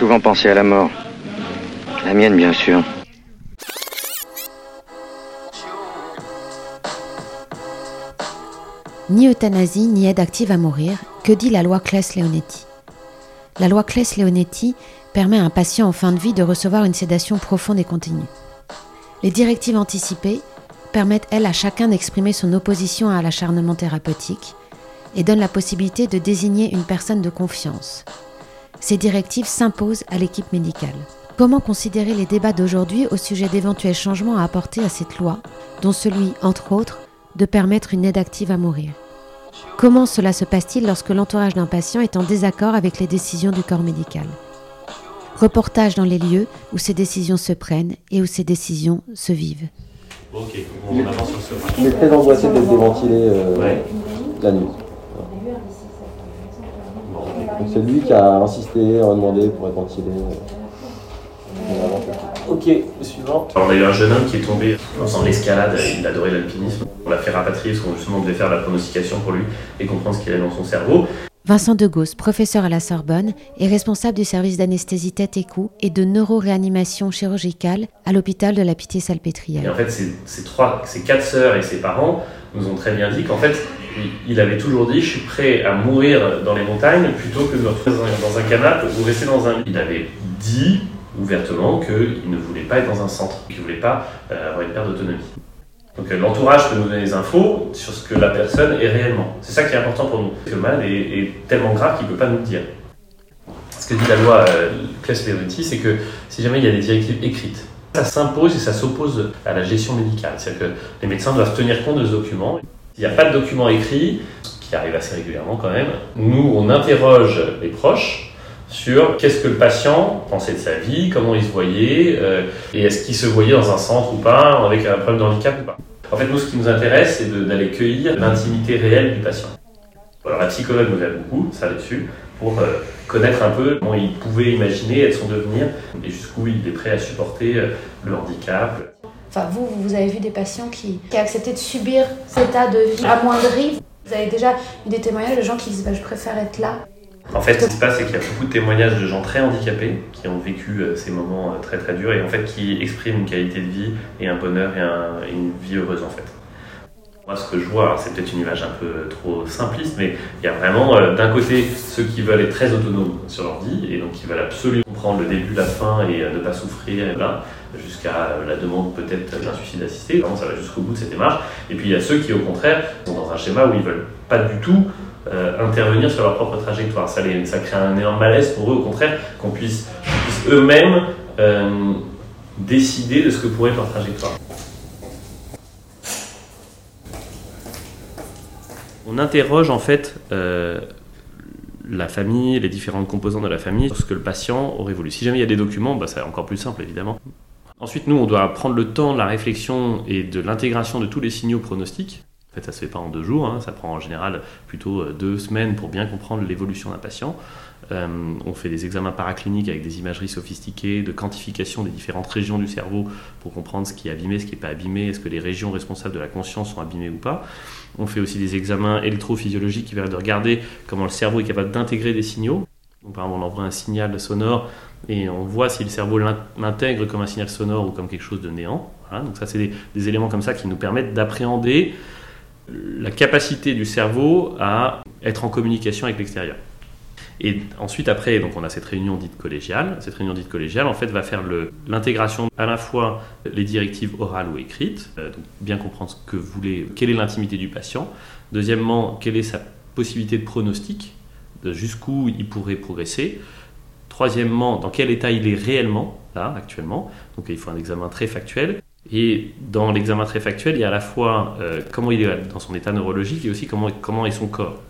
souvent pensé à la mort. La mienne, bien sûr. Ni euthanasie, ni aide active à mourir, que dit la loi Claes-Leonetti? La loi Claes-Leonetti permet à un patient en fin de vie de recevoir une sédation profonde et continue. Les directives anticipées permettent, elles, à chacun d'exprimer son opposition à l'acharnement thérapeutique et donnent la possibilité de désigner une personne de confiance. Ces directives s'imposent à l'équipe médicale. Comment considérer les débats d'aujourd'hui au sujet d'éventuels changements à apporter à cette loi, dont celui, entre autres, de permettre une aide active à mourir? Comment cela se passe-t-il lorsque l'entourage d'un patient est en désaccord avec les décisions du corps médical? Reportage dans les lieux où ces décisions se prennent et où ces décisions se vivent. Ok, on avance sur ce Il est très angoissé d'être déventilé euh, Ouais. la nuit? Donc c'est lui qui a insisté, a demandé pour être ventilé. Ok, le suivant. Alors, on a eu un jeune homme qui est tombé dans l'escalade, il adorait l'alpinisme. On l'a fait rapatrier parce qu'on justement devait faire la pronostication pour lui et comprendre ce qu'il avait dans son cerveau. Vincent Degausse, professeur à la Sorbonne, est responsable du service d'anesthésie tête et cou et de neuroréanimation chirurgicale à l'hôpital de la Et Pitié-Salpêtrière. en fait, ses, ses trois, ses quatre sœurs et ses parents nous ont très bien dit qu'en fait, il, avait toujours dit Je suis prêt à mourir dans les montagnes plutôt que de me retrouver dans un, canapé ou rester dans un. Il avait dit ouvertement qu'il ne voulait pas être dans un centre, qu'il ne voulait pas euh, avoir une perte d'autonomie. Donc euh, l'entourage peut nous donner des infos sur ce que la personne est réellement. C'est ça qui est important pour nous. Le malade est, tellement grave qu'il ne peut pas nous le dire. Ce que dit la loi euh, Claes-Leonetti, c'est que si jamais il y a des directives écrites, ça s'impose et ça s'oppose à la gestion médicale. C'est-à-dire que les médecins doivent tenir compte de ce document. S'il n'y a pas de document écrit, ce qui arrive assez régulièrement quand même, nous, on interroge les proches sur qu'est-ce que le patient pensait de sa vie, comment il se voyait, euh, et est-ce qu'il se voyait dans un centre ou pas, avec un problème de handicap ou pas. En fait, nous, ce qui nous intéresse, c'est d'aller cueillir l'intimité réelle du patient. Alors, la psychologue nous aide beaucoup, ça là-dessus, pour euh, connaître un peu comment il pouvait imaginer être son devenir et jusqu'où il est prêt à supporter euh, le handicap. Enfin, vous, vous avez vu des patients qui, qui acceptaient de subir cet état de vie amoindri. Vous avez déjà eu des témoignages de gens qui disent bah, Je préfère être là. En fait, ce qui se passe, c'est qu'il y a beaucoup de témoignages de gens très handicapés qui ont vécu euh, ces moments très très durs et en fait qui expriment une qualité de vie et un bonheur et, un- et une vie heureuse en fait. Moi, ce que je vois, c'est peut-être une image un peu trop simpliste, mais il y a vraiment euh, d'un côté ceux qui veulent être très autonomes sur leur vie et donc qui veulent absolument comprendre le début, la fin et euh, ne pas souffrir, là, jusqu'à euh, la demande peut-être d'un suicide assisté. Vraiment, ça va jusqu'au bout de cette démarche. Et puis il y a ceux qui, au contraire, sont dans un schéma où ils veulent pas du tout intervenir sur leur propre trajectoire. Ça, les- ça crée un énorme malaise pour eux, au contraire, qu'on puisse, puissent eux-mêmes décider de ce que pourrait être leur trajectoire. On interroge en fait euh, la famille, les différentes composantes de la famille, sur ce que le patient aurait voulu. Si jamais il y a des documents, bah, c'est encore plus simple évidemment. Ensuite, nous, on doit prendre le temps de la réflexion et de l'intégration de tous les signaux pronostiques. En fait, ça se fait pas en deux jours, hein, ça prend en général plutôt euh, deux semaines pour bien comprendre l'évolution d'un patient. Euh, on fait des examens paracliniques avec des imageries sophistiquées, de quantification des différentes régions du cerveau pour comprendre ce qui est abîmé, ce qui n'est pas abîmé, est-ce que les régions responsables de la conscience sont abîmées ou pas. On fait aussi des examens électrophysiologiques qui permettent de regarder comment le cerveau est capable d'intégrer des signaux. Par exemple, on envoie un signal sonore et on voit si le cerveau l'in- l'intègre comme un signal sonore ou comme quelque chose de néant. Donc ça, c'est des éléments comme ça qui nous permettent d'appréhender la capacité du cerveau à être en communication avec l'extérieur. Et ensuite, après, donc on a cette réunion dite collégiale. Cette réunion dite collégiale, en fait, va faire l'intégration à la fois les directives orales ou écrites, euh, donc bien comprendre ce que voulait, quelle est l'intimité du patient. Deuxièmement, quelle est sa possibilité de pronostic, jusqu'où il pourrait progresser. Troisièmement, dans quel état il est réellement, là, actuellement. Donc il faut un examen très factuel. Et dans l'examen très factuel, il y a à la fois euh, comment il est dans son état neurologique et aussi comment, est son corps.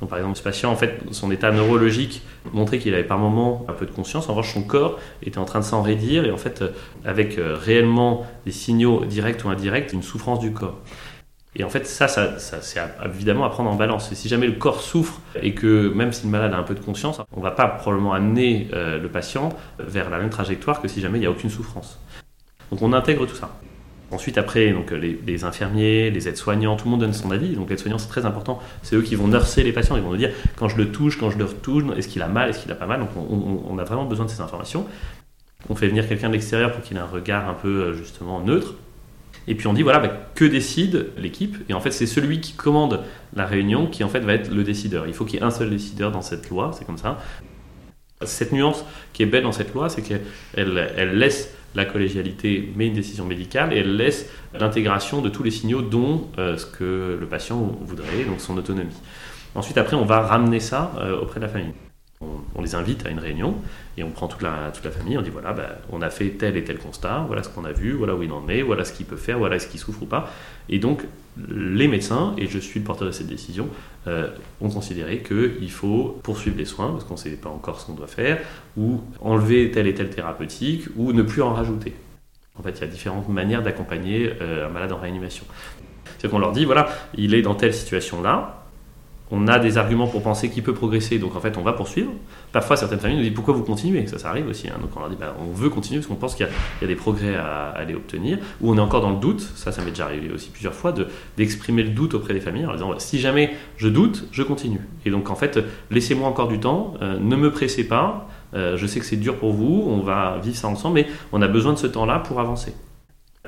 Donc, par exemple, ce patient, en fait, son état neurologique montrait qu'il avait par moments un peu de conscience. En revanche, son corps était en train de s'enraidir et en fait, euh, avec euh, réellement des signaux directs ou indirects, une souffrance du corps. Et en fait, ça, ça, c'est évidemment à prendre en balance. Et si jamais le corps souffre et que même si le malade a un peu de conscience, on ne va pas probablement amener le patient vers la même trajectoire que si jamais il n'y a aucune souffrance. Donc on intègre tout ça. Ensuite, après, donc, les, infirmiers, les aides-soignants, tout le monde donne son avis. Donc, l'aide-soignant, c'est très important. C'est eux qui vont nurser les patients. Ils vont nous dire quand je le touche, quand je le retourne, est-ce qu'il a mal, est-ce qu'il a pas mal? Donc, on, a vraiment besoin de ces informations. On fait venir quelqu'un de l'extérieur pour qu'il ait un regard un peu, euh, justement, neutre. Et puis on dit voilà, bah, que décide l'équipe? Et en fait, c'est celui qui commande la réunion qui en fait va être le décideur. Il faut qu'il y ait un seul décideur dans cette loi, c'est comme ça. Cette nuance qui est belle dans cette loi, c'est qu'elle elle laisse la collégialité met une décision médicale et elle laisse l'intégration de tous les signaux dont euh, ce que le patient voudrait, donc son autonomie. Ensuite, après, on va ramener ça euh, auprès de la famille. On, les invite à une réunion et on prend toute la, toute la famille, on dit voilà, bah, on a fait tel et tel constat, voilà ce qu'on a vu, voilà où il en est, voilà ce qu'il peut faire, voilà ce qu'il souffre ou pas. Et donc, les médecins, et je suis le porteur de cette décision, euh, ont considéré qu'il faut poursuivre les soins, parce qu'on ne sait pas encore ce qu'on doit faire, ou enlever tel et tel thérapeutique, ou ne plus en rajouter. En fait, il y a différentes manières d'accompagner euh, un malade en réanimation. C'est qu'on leur dit, voilà, il est dans telle situation-là, on a des arguments pour penser qu'il peut progresser, donc en fait on va poursuivre. Parfois certaines familles nous disent pourquoi vous continuez, ça ça arrive aussi, hein. donc on leur dit bah, on veut continuer parce qu'on pense qu'il y, a des progrès à, aller obtenir, ou on est encore dans le doute, ça ça m'est déjà arrivé aussi plusieurs fois, d'exprimer le doute auprès des familles en disant si jamais je doute, je continue. Et donc en fait laissez-moi encore du temps, euh, ne me pressez pas, euh, je sais que c'est dur pour vous, on va vivre ça ensemble, mais on a besoin de ce temps-là pour avancer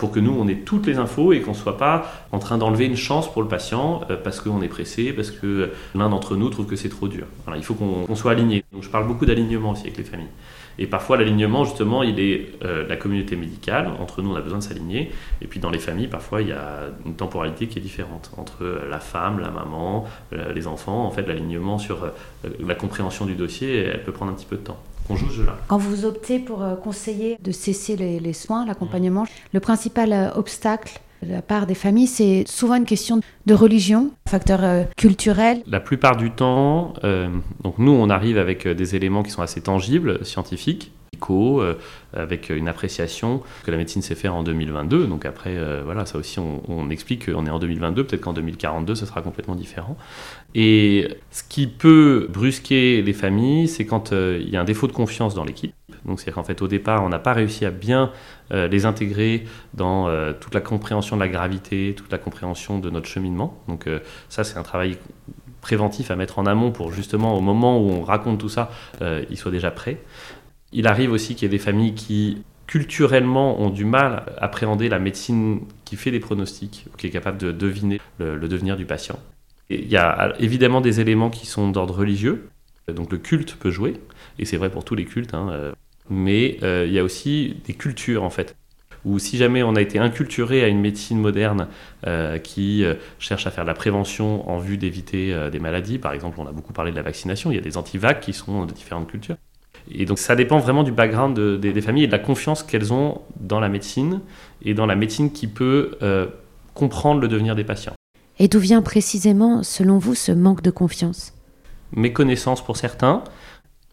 pour que nous, on ait toutes les infos et qu'on ne soit pas en train d'enlever une chance pour le patient euh, parce qu'on est pressé, parce que l'un d'entre nous trouve que c'est trop dur. il faut qu'on soit aligné. Donc je parle beaucoup d'alignement aussi avec les familles. Et parfois, l'alignement, justement, il est euh, la communauté médicale. Entre nous, on a besoin de s'aligner. Et puis, dans les familles, parfois, il y a une temporalité qui est différente entre euh, la femme, la maman, les enfants. En fait, l'alignement sur la compréhension du dossier, elle peut prendre un petit peu de temps. Quand vous optez pour euh, conseiller de cesser les, soins, l'accompagnement, le principal euh, obstacle de la part des familles, c'est souvent une question de religion, facteur euh, culturel. La plupart du temps, donc nous, on arrive avec des éléments qui sont assez tangibles, scientifiques, euh, avec une appréciation que la médecine sait faire en 2022. Donc après, euh, voilà, ça aussi, on, explique qu'on est en 2022, peut-être qu'en 2042, ce sera complètement différent. Et ce qui peut brusquer les familles, c'est quand euh, il y a un défaut de confiance dans l'équipe. Donc c'est-à-dire qu'en fait, au départ, on n'a pas réussi à bien les intégrer dans toute la compréhension de la gravité, toute la compréhension de notre cheminement. Donc ça, c'est un travail préventif à mettre en amont pour justement au moment où on raconte tout ça, ils soient déjà prêts. Il arrive aussi qu'il y ait des familles qui culturellement ont du mal à appréhender la médecine qui fait des pronostics, qui est capable de deviner le, devenir du patient. il y a évidemment des éléments qui sont d'ordre religieux, donc le culte peut jouer, et c'est vrai pour tous les cultes, hein, euh, mais euh, il y a aussi des cultures en fait ou si jamais on a été inculturé à une médecine moderne euh, qui cherche à faire de la prévention en vue d'éviter des maladies, par exemple on a beaucoup parlé de la vaccination, il y a des antivacs qui sont de différentes cultures. Et donc ça dépend vraiment du background des familles et de la confiance qu'elles ont dans la médecine et dans la médecine qui peut euh, comprendre le devenir des patients. Et d'où vient précisément, selon vous, ce manque de confiance? Méconnaissance pour certains.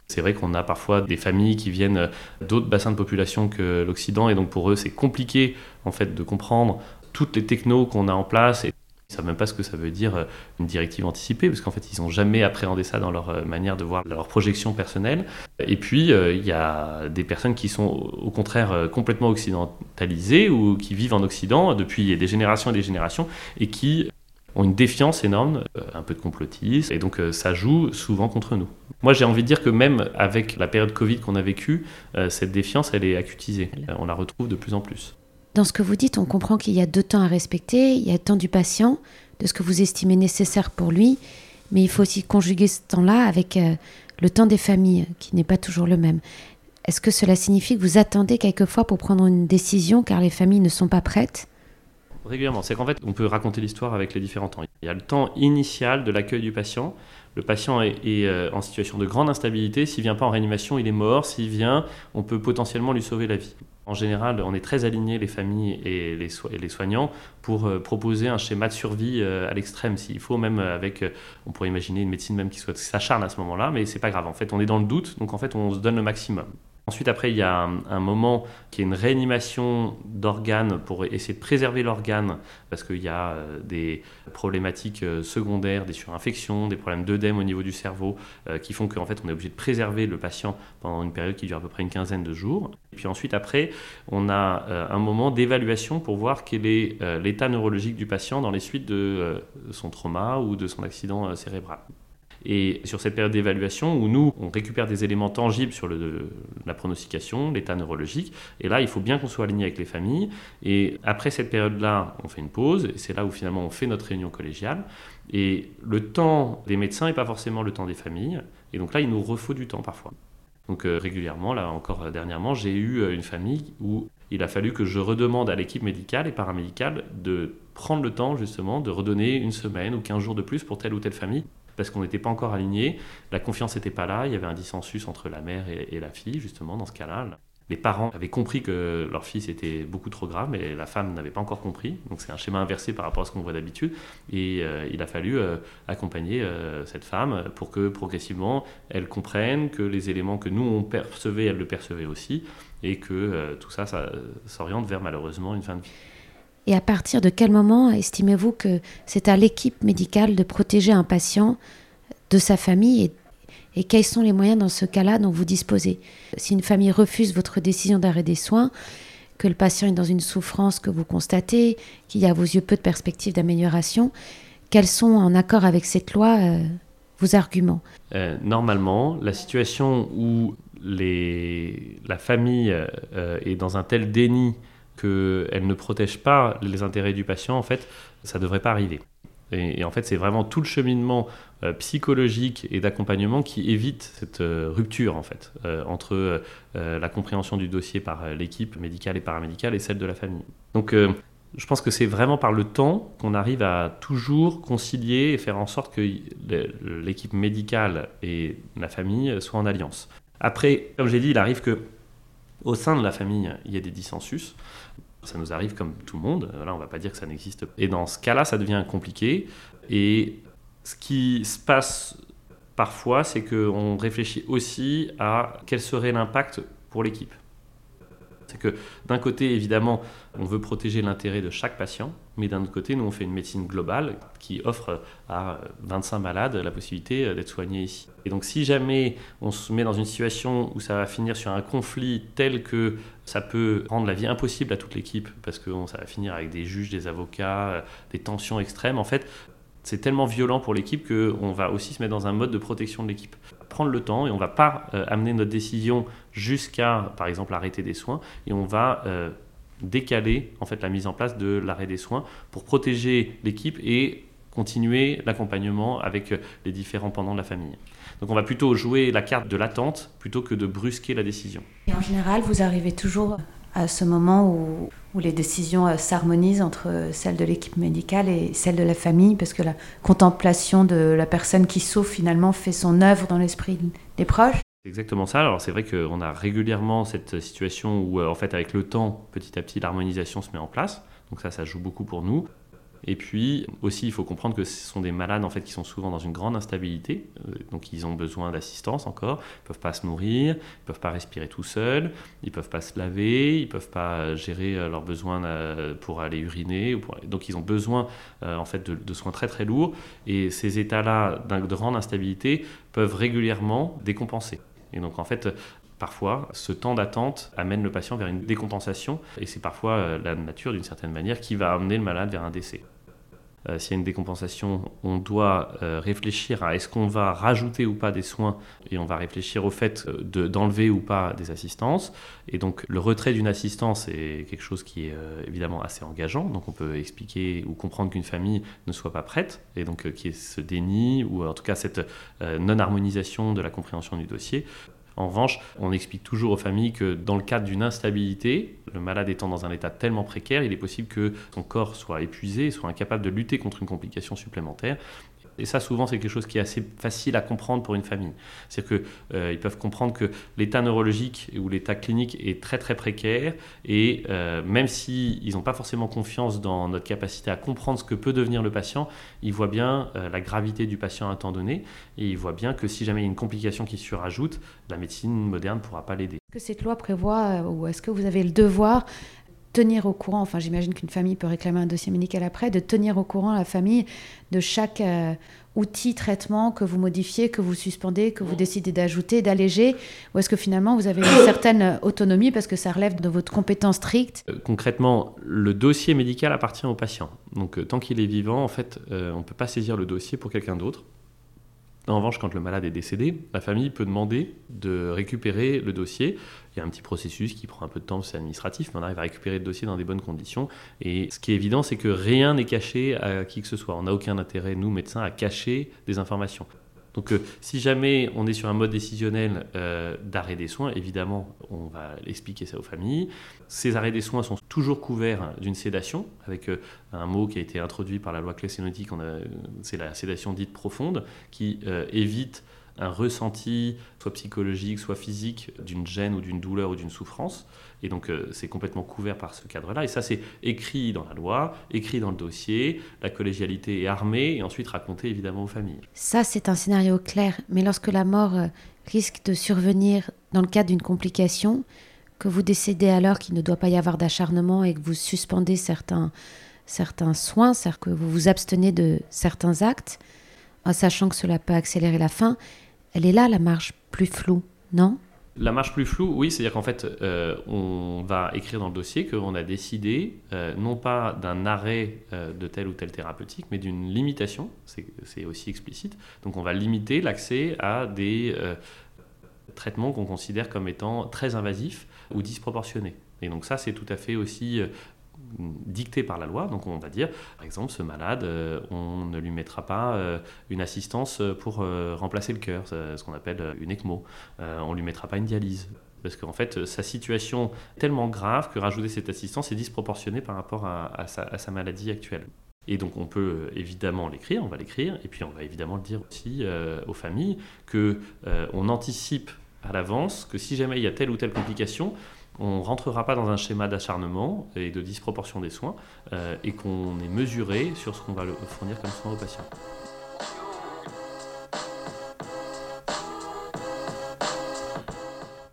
C'est vrai qu'on a parfois des familles qui viennent d'autres bassins de population que l'Occident et donc pour eux c'est compliqué en fait de comprendre toutes les technos qu'on a en place et ils ne savent même pas ce que ça veut dire euh, une directive anticipée, parce qu'en fait, ils n'ont jamais appréhendé ça dans leur euh, manière de voir leur projection personnelle. Et puis, euh, il y a des personnes qui sont au contraire complètement occidentalisées ou qui vivent en Occident depuis des générations et des générations et qui ont une défiance énorme, un peu de complotisme, et donc ça joue souvent contre nous. Moi, j'ai envie de dire que même avec la période Covid qu'on a vécue, cette défiance, elle est acutisée. On la retrouve de plus en plus. Dans ce que vous dites, on comprend qu'il y a deux temps à respecter. Il y a le temps du patient, de ce que vous estimez nécessaire pour lui, mais il faut aussi conjuguer ce temps-là avec euh, le temps des familles, qui n'est pas toujours le même. Est-ce que cela signifie que vous attendez quelquefois pour prendre une décision car les familles ne sont pas prêtes? Régulièrement. C'est qu'en fait, on peut raconter l'histoire avec les différents temps. Il y a le temps initial de l'accueil du patient. Le patient est, euh, en situation de grande instabilité. S'il vient pas en réanimation, il est mort. S'il vient, on peut potentiellement lui sauver la vie. En général, on est très alignés, les familles et les, soignants, pour euh, proposer un schéma de survie euh, à l'extrême. S'il faut, même avec, on pourrait imaginer une médecine même qui soit s'acharne à ce moment-là, mais c'est pas grave. En fait, on est dans le doute, donc en fait, on se donne le maximum. Ensuite, après, il y a un, moment qui est une réanimation d'organes pour essayer de préserver l'organe, parce qu'il y a euh, des problématiques euh, secondaires, des surinfections, des problèmes d'œdème au niveau du cerveau, euh, qui font qu'en fait, on est obligé de préserver le patient pendant une période qui dure à peu près une quinzaine de jours. Et puis ensuite, après, on a un moment d'évaluation pour voir quel est l'état neurologique du patient dans les suites de son trauma ou de son accident cérébral. Et sur cette période d'évaluation où nous, on récupère des éléments tangibles sur la pronostication, l'état neurologique, et là, il faut bien qu'on soit aligné avec les familles. Et après cette période-là, on fait une pause, et c'est là où finalement on fait notre réunion collégiale. Et le temps des médecins n'est pas forcément le temps des familles, et donc là, il nous refaut du temps parfois. Donc euh, régulièrement, là encore euh, dernièrement, j'ai eu euh, une famille où il a fallu que je redemande à l'équipe médicale et paramédicale de prendre le temps justement de redonner une semaine ou 15 jours de plus pour telle ou telle famille parce qu'on n'était pas encore alignés, la confiance n'était pas là, il y avait un dissensus entre la mère et, la fille, justement, dans ce cas-là. Les parents avaient compris que leur fils était beaucoup trop grave, mais la femme n'avait pas encore compris. Donc c'est un schéma inversé par rapport à ce qu'on voit d'habitude. Et euh, il a fallu euh, accompagner euh, cette femme pour que progressivement elle comprenne que les éléments que nous on percevait, elle le percevait aussi, et que tout ça, ça s'oriente vers malheureusement une fin de vie. Et à partir de quel moment estimez-vous que c'est à l'équipe médicale de protéger un patient de sa famille et, quels sont les moyens dans ce cas-là dont vous disposez? Si une famille refuse votre décision d'arrêt des soins, que le patient est dans une souffrance que vous constatez, qu'il y a à vos yeux peu de perspectives d'amélioration, quels sont, en accord avec cette loi, euh, vos arguments? Euh, Normalement, la situation où la famille euh, est dans un tel déni qu'elle ne protège pas les intérêts du patient, en fait, ça ne devrait pas arriver. Et, en fait, c'est vraiment tout le cheminement euh, psychologique et d'accompagnement qui évite cette euh, rupture, en fait, euh, entre la compréhension du dossier par l'équipe médicale et paramédicale et celle de la famille. Donc, je pense que c'est vraiment par le temps qu'on arrive à toujours concilier et faire en sorte que l'équipe médicale et la famille soient en alliance. Après, comme j'ai dit, il arrive que au sein de la famille, il y a des dissensus. Ça nous arrive comme tout le monde. Là, on va pas dire que ça n'existe pas. Et dans ce cas-là, ça devient compliqué. Et ce qui se passe parfois, c'est qu'on réfléchit aussi à quel serait l'impact pour l'équipe. C'est que d'un côté, évidemment, on veut protéger l'intérêt de chaque patient, mais d'un autre côté, nous, on fait une médecine globale qui offre à 25 malades la possibilité d'être soignés ici. Et donc, si jamais on se met dans une situation où ça va finir sur un conflit tel que ça peut rendre la vie impossible à toute l'équipe, parce que ça va finir avec des juges, des avocats, des tensions extrêmes, en fait, c'est tellement violent pour l'équipe qu'on va aussi se mettre dans un mode de protection de l'équipe. Prendre le temps et on va pas euh, amener notre décision jusqu'à, par exemple, arrêter des soins, et on va euh, décaler en fait la mise en place de l'arrêt des soins pour protéger l'équipe et continuer l'accompagnement avec euh, les différents pendants de la famille. Donc on va plutôt jouer la carte de l'attente plutôt que de brusquer la décision. Et en général, vous arrivez toujours à ce moment où, les décisions euh, s'harmonisent entre euh, celles de l'équipe médicale et celles de la famille, parce que la contemplation de la personne qui souffre finalement fait son œuvre dans l'esprit des proches. Exactement ça. Alors c'est vrai qu'on a régulièrement cette situation où, euh, en fait, avec le temps, petit à petit, l'harmonisation se met en place. Donc ça, ça joue beaucoup pour nous. Et puis aussi, il faut comprendre que ce sont des malades en fait qui sont souvent dans une grande instabilité, euh, donc ils ont besoin d'assistance encore. Ils peuvent pas se nourrir, ils peuvent pas respirer tout seuls, ils peuvent pas se laver, ils peuvent pas gérer euh, leurs besoins euh, pour aller uriner. Donc ils ont besoin en fait de, soins très très lourds. Et ces états-là de grande instabilité peuvent régulièrement décompenser. Et donc en fait, Parfois, ce temps d'attente amène le patient vers une décompensation et c'est parfois la nature d'une certaine manière qui va amener le malade vers un décès. Euh, s'il y a une décompensation, on doit euh, réfléchir à est-ce qu'on va rajouter ou pas des soins et on va réfléchir au fait euh, d'enlever ou pas des assistances. Et donc le retrait d'une assistance est quelque chose qui est évidemment assez engageant. Donc on peut expliquer ou comprendre qu'une famille ne soit pas prête et donc qu'il y ait ce déni ou en tout cas cette non-harmonisation de la compréhension du dossier. En revanche, on explique toujours aux familles que dans le cadre d'une instabilité, le malade étant dans un état tellement précaire, il est possible que son corps soit épuisé, soit incapable de lutter contre une complication supplémentaire. Et ça, souvent, c'est quelque chose qui est assez facile à comprendre pour une famille. C'est-à-dire qu'ils euh, peuvent comprendre que l'état neurologique ou l'état clinique est très très précaire et euh, même s'ils ils n'ont pas forcément confiance dans notre capacité à comprendre ce que peut devenir le patient, ils voient bien euh, la gravité du patient à un temps donné et ils voient bien que si jamais il y a une complication qui se surajoute, la médecine moderne ne pourra pas l'aider. Est-ce que cette loi prévoit ou est-ce que vous avez le devoir tenir au courant, enfin j'imagine qu'une famille peut réclamer un dossier médical après, de tenir au courant la famille de chaque euh, outil, traitement que vous modifiez, que vous suspendez, que vous décidez d'ajouter, d'alléger, ou est-ce que finalement vous avez une certaine autonomie parce que ça relève de votre compétence stricte? Euh, Concrètement, le dossier médical appartient au patient. Donc euh, tant qu'il est vivant, en fait, on ne peut pas saisir le dossier pour quelqu'un d'autre. En revanche, quand le malade est décédé, la famille peut demander de récupérer le dossier. Il y a un petit processus qui prend un peu de temps, c'est administratif, mais on arrive à récupérer le dossier dans des bonnes conditions. Et ce qui est évident, c'est que rien n'est caché à qui que ce soit. On n'a aucun intérêt, nous, médecins, à cacher des informations. Donc euh, si jamais on est sur un mode décisionnel euh, d'arrêt des soins, évidemment, on va expliquer ça aux familles. Ces arrêts des soins sont toujours couverts d'une sédation, avec euh, un mot qui a été introduit par la loi Claes-Sénotique, c'est la sédation dite profonde, qui évite un ressenti, soit psychologique, soit physique, d'une gêne ou d'une douleur ou d'une souffrance. Et donc euh, c'est complètement couvert par ce cadre-là. Et ça c'est écrit dans la loi, écrit dans le dossier, la collégialité est armée et ensuite raconté évidemment aux familles. Ça c'est un scénario clair, mais lorsque la mort euh, risque de survenir dans le cadre d'une complication, que vous décidez alors qu'il ne doit pas y avoir d'acharnement et que vous suspendez certains, certains soins, c'est-à-dire que vous vous abstenez de certains actes, en sachant que cela peut accélérer la fin, elle est là la marge plus floue, non? La marge plus floue, oui, c'est-à-dire qu'en fait, euh, on va écrire dans le dossier qu'on a décidé euh, non pas d'un arrêt euh, de telle ou telle thérapeutique, mais d'une limitation, c'est aussi explicite. Donc on va limiter l'accès à des traitements qu'on considère comme étant très invasifs ou disproportionnés. Et donc ça, c'est tout à fait aussi dicté par la loi. Donc on va dire, par exemple, ce malade, euh, on ne lui mettra pas euh, une assistance pour euh, remplacer le cœur, ce qu'on appelle une ECMO. on ne lui mettra pas une dialyse. Parce qu'en fait, sa situation est tellement grave que rajouter cette assistance est disproportionné par rapport à, sa, maladie actuelle. Et donc on peut évidemment l'écrire, on va l'écrire, et puis on va évidemment le dire aussi aux familles que on anticipe à l'avance que si jamais il y a telle ou telle complication, on ne rentrera pas dans un schéma d'acharnement et de disproportion des soins euh, et qu'on est mesuré sur ce qu'on va fournir comme soin aux patients.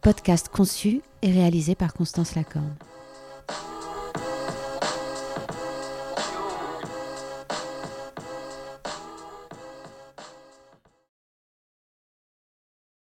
Podcast conçu et réalisé par Constance Lacorne.